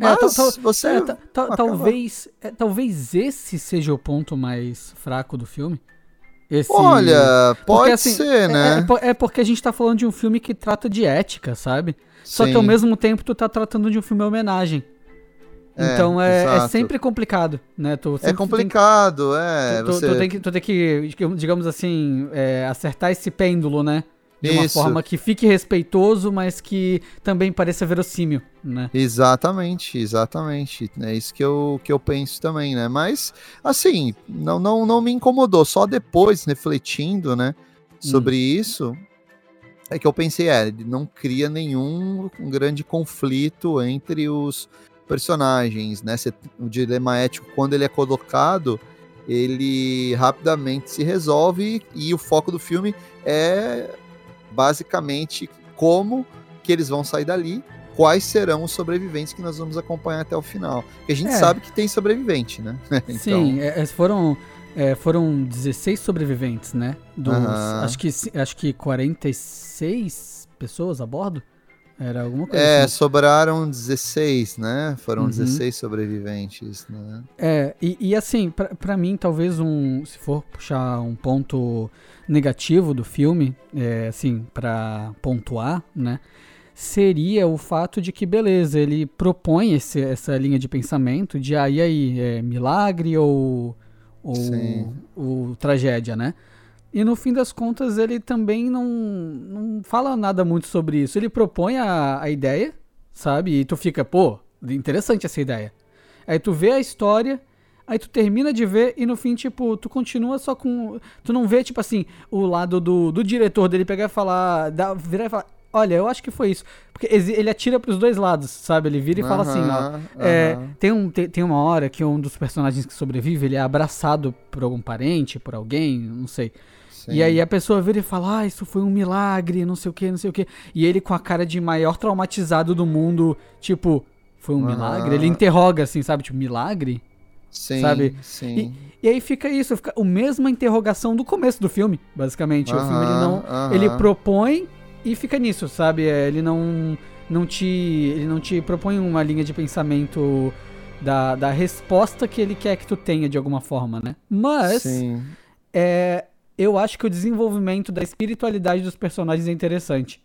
É, Mas tal- você é, talvez, é, talvez esse seja o ponto mais fraco do filme. Esse... Olha, pode assim, ser, É, né? é po- é porque a gente tá falando de um filme que trata de ética, sabe? Só que ao mesmo tempo tu tá tratando de um filme homenagem. É, então é, é sempre complicado, né? Tu É tem- complicado, é. Tu, você... tu tem que, tu tem que, digamos assim, é, acertar esse pêndulo, né? De uma Isso. forma que fique respeitoso, mas que também pareça verossímil, né? Exatamente, exatamente. É isso que eu, que eu penso também, né? Mas, assim, não, não, não me incomodou. Só depois, refletindo, né, sobre isso, é que eu pensei, é, ele não cria nenhum um grande conflito entre os personagens, né? O dilema ético, quando ele é colocado, ele rapidamente se resolve e o foco do filme é basicamente como que eles vão sair dali, quais serão os sobreviventes que nós vamos acompanhar até o final. Porque a gente É. sabe que tem sobrevivente, né? Sim, é, é, foram, é, foram 16 sobreviventes, né? Dos, acho, que, acho que 46 pessoas a bordo? Era alguma coisa É, assim. sobraram 16, né? Foram Uhum. 16 sobreviventes, né? É, e, e assim, pra, pra mim, talvez um. Se for puxar um ponto negativo do filme, é, assim, pra pontuar, né? seria o fato de que, beleza, ele propõe esse, essa linha de pensamento de, ah, e aí, é milagre ou, ou, ou tragédia, né? E no fim das contas ele também não, não fala nada muito sobre isso. Ele propõe a, a ideia, sabe? E tu fica, pô, interessante essa ideia. Aí tu vê a história, aí tu termina de ver e no fim, tipo, tu continua só com. Tu não vê, tipo assim, o lado do, do diretor dele pegar e falar. Da, virar e falar. Olha, eu acho que foi isso. Porque ele atira pros dois lados, sabe? Ele vira e fala assim, ó. É, tem, um, tem, tem uma hora que um dos personagens que sobrevive, ele é abraçado por algum parente, por alguém, não sei. Sim. E aí a pessoa vira e fala, ah, isso foi um milagre, não sei o que, não sei o que. E ele com a cara de maior traumatizado do mundo, tipo, foi um uhum. milagre? Ele interroga assim, sabe? Tipo, milagre? Sim, sabe? sim. E, e aí fica isso, fica a mesma interrogação do começo do filme, basicamente. Uhum, o filme ele não, uhum. ele propõe e fica nisso, sabe? É, ele não não te ele não te propõe uma linha de pensamento da, da resposta que ele quer que tu tenha de alguma forma, né? Mas Sim. é eu acho que o desenvolvimento da espiritualidade dos personagens é interessante.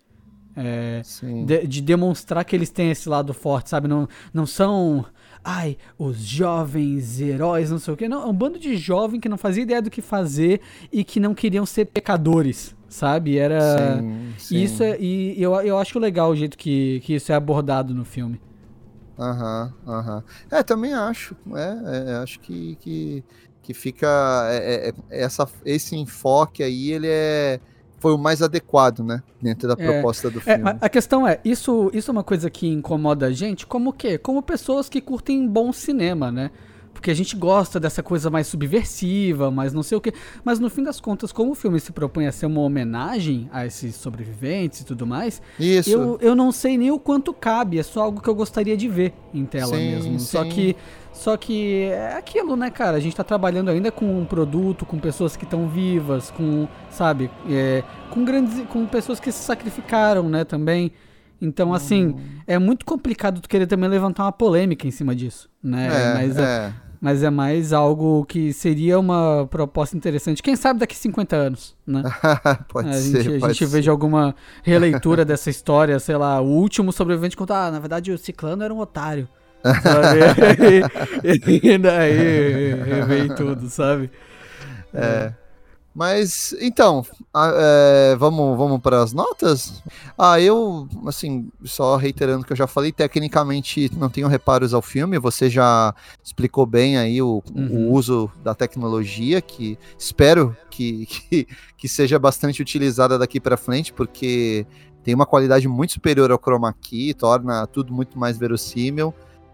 É, de, de, demonstrar que eles têm esse lado forte, sabe? Não, não são, ai, os jovens heróis, não sei o quê. Não, é um bando de jovem que não fazia ideia do que fazer e que não queriam ser pecadores, sabe? Era. Sim, sim. Isso é, e eu, eu acho legal o jeito que, que isso é abordado no filme. Aham, uhum, aham. Uhum. É, também acho. É, é, acho que, que que fica é, é, é, essa, esse enfoque aí ele é foi o mais adequado, né, dentro da é, proposta do é, filme. a questão é, isso, isso é uma coisa que incomoda a gente, como o quê? Como pessoas que curtem bom cinema, né? Porque a gente gosta dessa coisa mais subversiva, mais não sei o quê. Mas no fim das contas, como o filme se propõe a ser uma homenagem a esses sobreviventes e tudo mais, Isso. Eu, eu não sei nem o quanto cabe. É só algo que eu gostaria de ver em tela sim, mesmo. Sim. Só que. Só que é aquilo, né, cara? A gente tá trabalhando ainda com um produto, com pessoas que estão vivas, com, sabe, é, com grandes. com pessoas que se sacrificaram, né, também. Então, assim, hum. é muito complicado tu querer também levantar uma polêmica em cima disso, né? É, Mas, é mas é mais algo que seria uma proposta interessante. Quem sabe daqui 50 anos, né? pode a ser. Gente, a gente veja alguma releitura dessa história, sei lá, o último sobrevivente conta, ah, na verdade o Ciclano era um otário. e, e daí vem tudo, sabe? É. Mas, então, é, vamos, vamos para as notas? Ah, eu, assim, só reiterando o que eu já falei, tecnicamente não tenho reparos ao filme, você já explicou bem aí o, uhum. o uso da tecnologia, que espero que, que, que seja bastante utilizada daqui para frente, porque tem uma qualidade muito superior ao chroma key, torna tudo muito mais verossímil.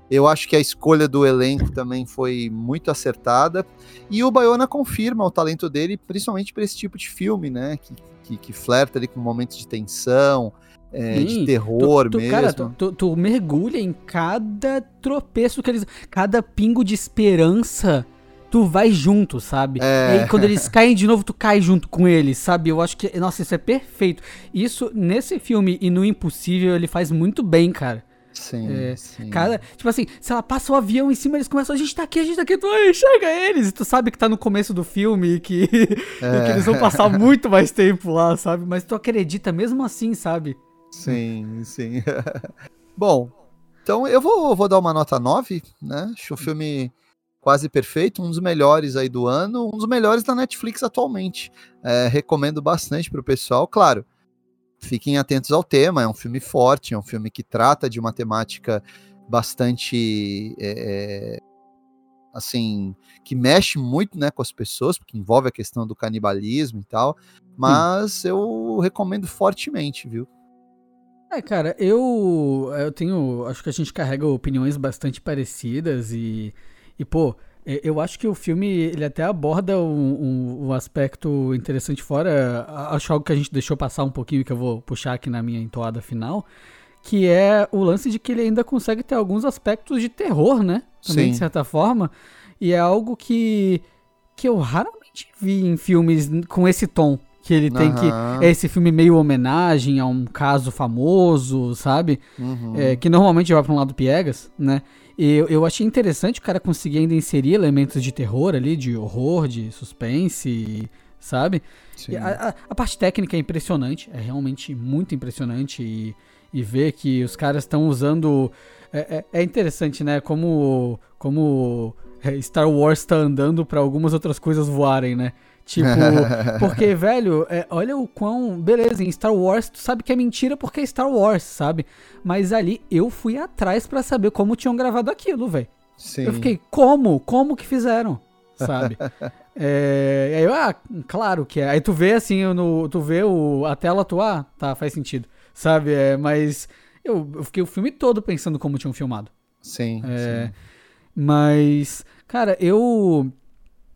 Eu acho que a escolha do elenco também foi muito acertada. E o Bayona confirma o talento dele, principalmente para esse tipo de filme, né? Que, que, que flerta ali com momentos de tensão, é, Sim, de terror tu, tu, mesmo. Cara, tu, tu, mergulha em cada tropeço que eles. Cada pingo de esperança. Tu vai junto, sabe? É. E aí, quando eles caem de novo, tu cai junto com eles, sabe? Eu acho que. Nossa, isso é perfeito. Isso, nesse filme e no Impossível, ele faz muito bem, cara. Sim, é, sim. Cara, tipo assim, se ela passa o avião em cima, eles começam, a gente tá aqui, a gente tá aqui, tu enxerga eles. E tu sabe que tá no começo do filme e que, é. e que eles vão passar muito mais tempo lá, sabe? Mas tu acredita mesmo assim, sabe? Sim, sim. Bom, então eu vou, vou dar uma nota 9, né? Acho o filme quase perfeito, um dos melhores aí do ano, um dos melhores da Netflix atualmente. É, recomendo bastante pro pessoal, claro fiquem atentos ao tema. É um filme forte, é um filme que trata de uma temática bastante. É, é, assim, que mexe muito né, com as pessoas, porque envolve a questão do canibalismo e tal. Mas hum. eu recomendo fortemente, viu? É, cara, eu, eu tenho. Acho que a gente carrega opiniões bastante parecidas e. E, pô, eu acho que o filme ele até aborda um, um, um, aspecto interessante fora. Acho algo que a gente deixou passar um pouquinho, que eu vou puxar aqui na minha entoada final. Que é o lance de que ele ainda consegue ter alguns aspectos de terror, né? Também, Sim. de certa forma. E é algo que, que eu raramente vi em filmes com esse tom. Que ele tem uhum. que. É esse filme meio homenagem a um caso famoso, sabe? Uhum. É, que normalmente vai pra um lado piegas, né? Eu, eu achei interessante o cara conseguir ainda inserir elementos de terror ali, de horror, de suspense, sabe? A, a, a, parte técnica é impressionante, é realmente muito impressionante. E, e ver que os caras estão usando. É, é, é, interessante, né? Como, como é, Star Wars tá andando para algumas outras coisas voarem, né? Tipo, porque, velho, é, olha o quão. Beleza, em Star Wars tu sabe que é mentira porque é Star Wars, sabe? Mas ali eu fui atrás para saber como tinham gravado aquilo, velho. Eu fiquei, como? Como que fizeram? Sabe? é, aí eu, ah, claro que é. Aí tu vê assim, no, tu vê o, a tela atuar, tá, faz sentido. Sabe? É, mas eu, eu fiquei o filme todo pensando como tinham filmado. Sim, é, sim. Mas, cara, eu.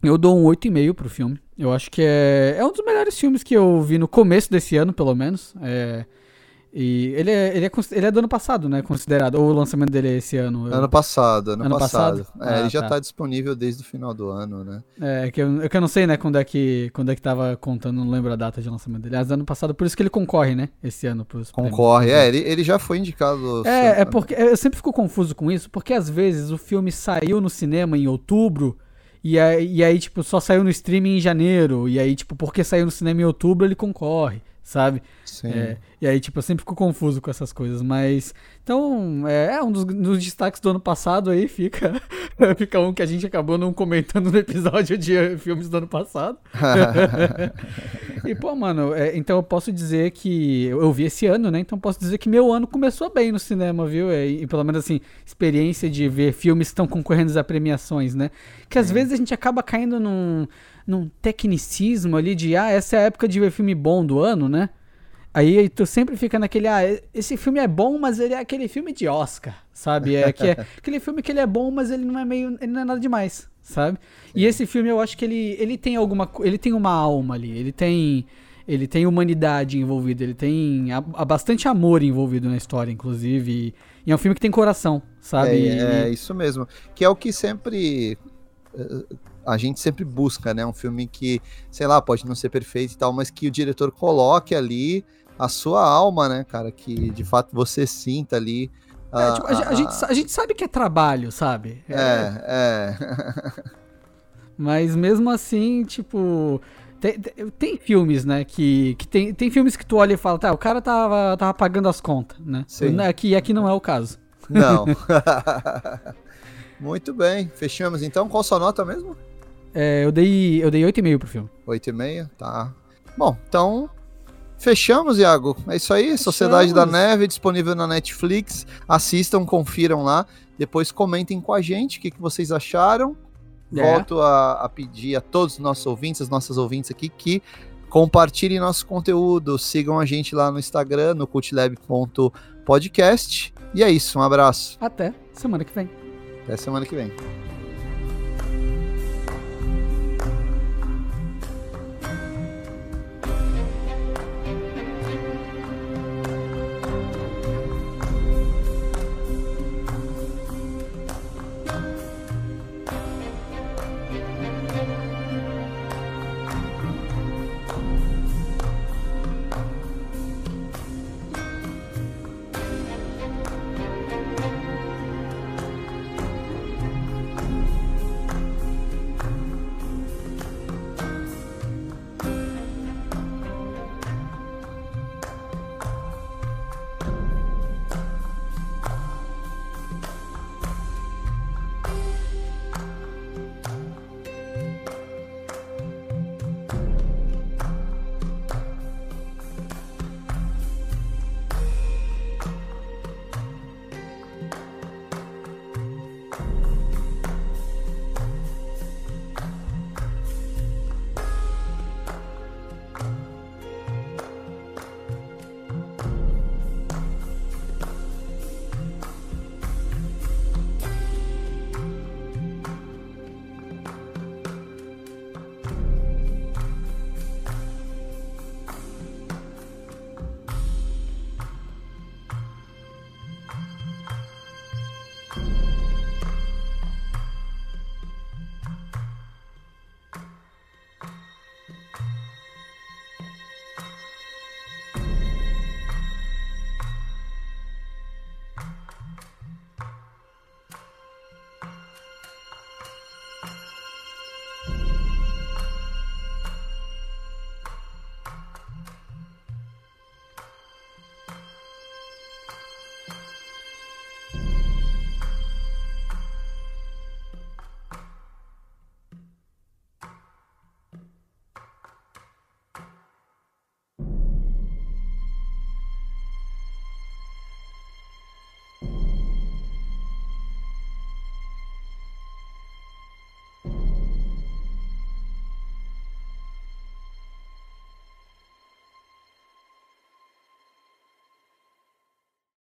Eu dou um 8,5 pro filme. Eu acho que é, é um dos melhores filmes que eu vi no começo desse ano, pelo menos. É, e ele é, ele, é, ele é do ano passado, né? Considerado. Ou o lançamento dele é esse ano? Ano passado, ano, ano passado. passado? É, ah, ele já tá. tá. disponível desde o final do ano, né? É, que eu, que eu não sei, né, quando é que, quando é que tava contando, não lembro a data de lançamento dele. Mas ano passado, por isso que ele concorre, né? Esse ano pros Concorre, prêmios. é, ele, ele já foi indicado. É, é porque eu sempre fico confuso com isso, porque às vezes o filme saiu no cinema em outubro. E aí, e aí, tipo, só saiu no streaming em janeiro. E aí, tipo, porque saiu no cinema em outubro, ele concorre sabe? Sim. É, e aí, tipo, eu sempre fico confuso com essas coisas, mas. Então, é, é um dos, dos, destaques do ano passado aí, fica, fica um que a gente acabou não comentando no episódio de filmes do ano passado. e, pô, mano, é, então eu posso dizer que. Eu, eu, vi esse ano, né? Então posso dizer que meu ano começou bem no cinema, viu? E, e pelo menos assim, experiência de ver filmes que estão concorrendo a premiações, né? Que às vezes a gente acaba caindo num num tecnicismo ali de, ah, essa é a época de ver filme bom do ano, né? Aí tu sempre fica naquele, ah, esse filme é bom, mas ele é aquele filme de Oscar, sabe? É, que é aquele filme que ele é bom, mas ele não é meio, ele não é nada demais, sabe? Sim. E esse filme eu acho que ele, ele tem alguma, ele tem uma alma ali, ele tem, ele tem humanidade envolvida, ele tem a, a bastante amor envolvido na história, inclusive, e, e, é um filme que tem coração, sabe? É, é isso mesmo, que é o que sempre eh, a gente sempre busca, né? Um filme que, sei lá, pode não ser perfeito e tal, mas que o diretor coloque ali a sua alma, né, cara? Que de fato você sinta ali. É, a, tipo, a, a, a, gente, a gente sabe que é trabalho, sabe? É, é. é. mas mesmo assim, tipo. Tem, tem, tem, filmes, né, que, que tem, tem filmes que tu olha e fala, tá, o cara tava, tava pagando as contas, né? Sim. Aqui, aqui não é o caso. Não. Muito bem. Fechamos então. Qual sua nota mesmo? É, eu dei eu dei 8,5 pro filme. 8,5? Tá. Bom, então fechamos, Iago. É isso aí. Fechamos. Sociedade da Neve disponível na Netflix. Assistam, confiram lá. Depois comentem com a gente o que, que vocês acharam. É. Volto a, a pedir a todos os nossos ouvintes, as nossas ouvintes aqui, que compartilhem nosso conteúdo, sigam a gente lá no Instagram, no cultlab.podcast. E é isso, um abraço. Até semana que vem. Até semana que vem.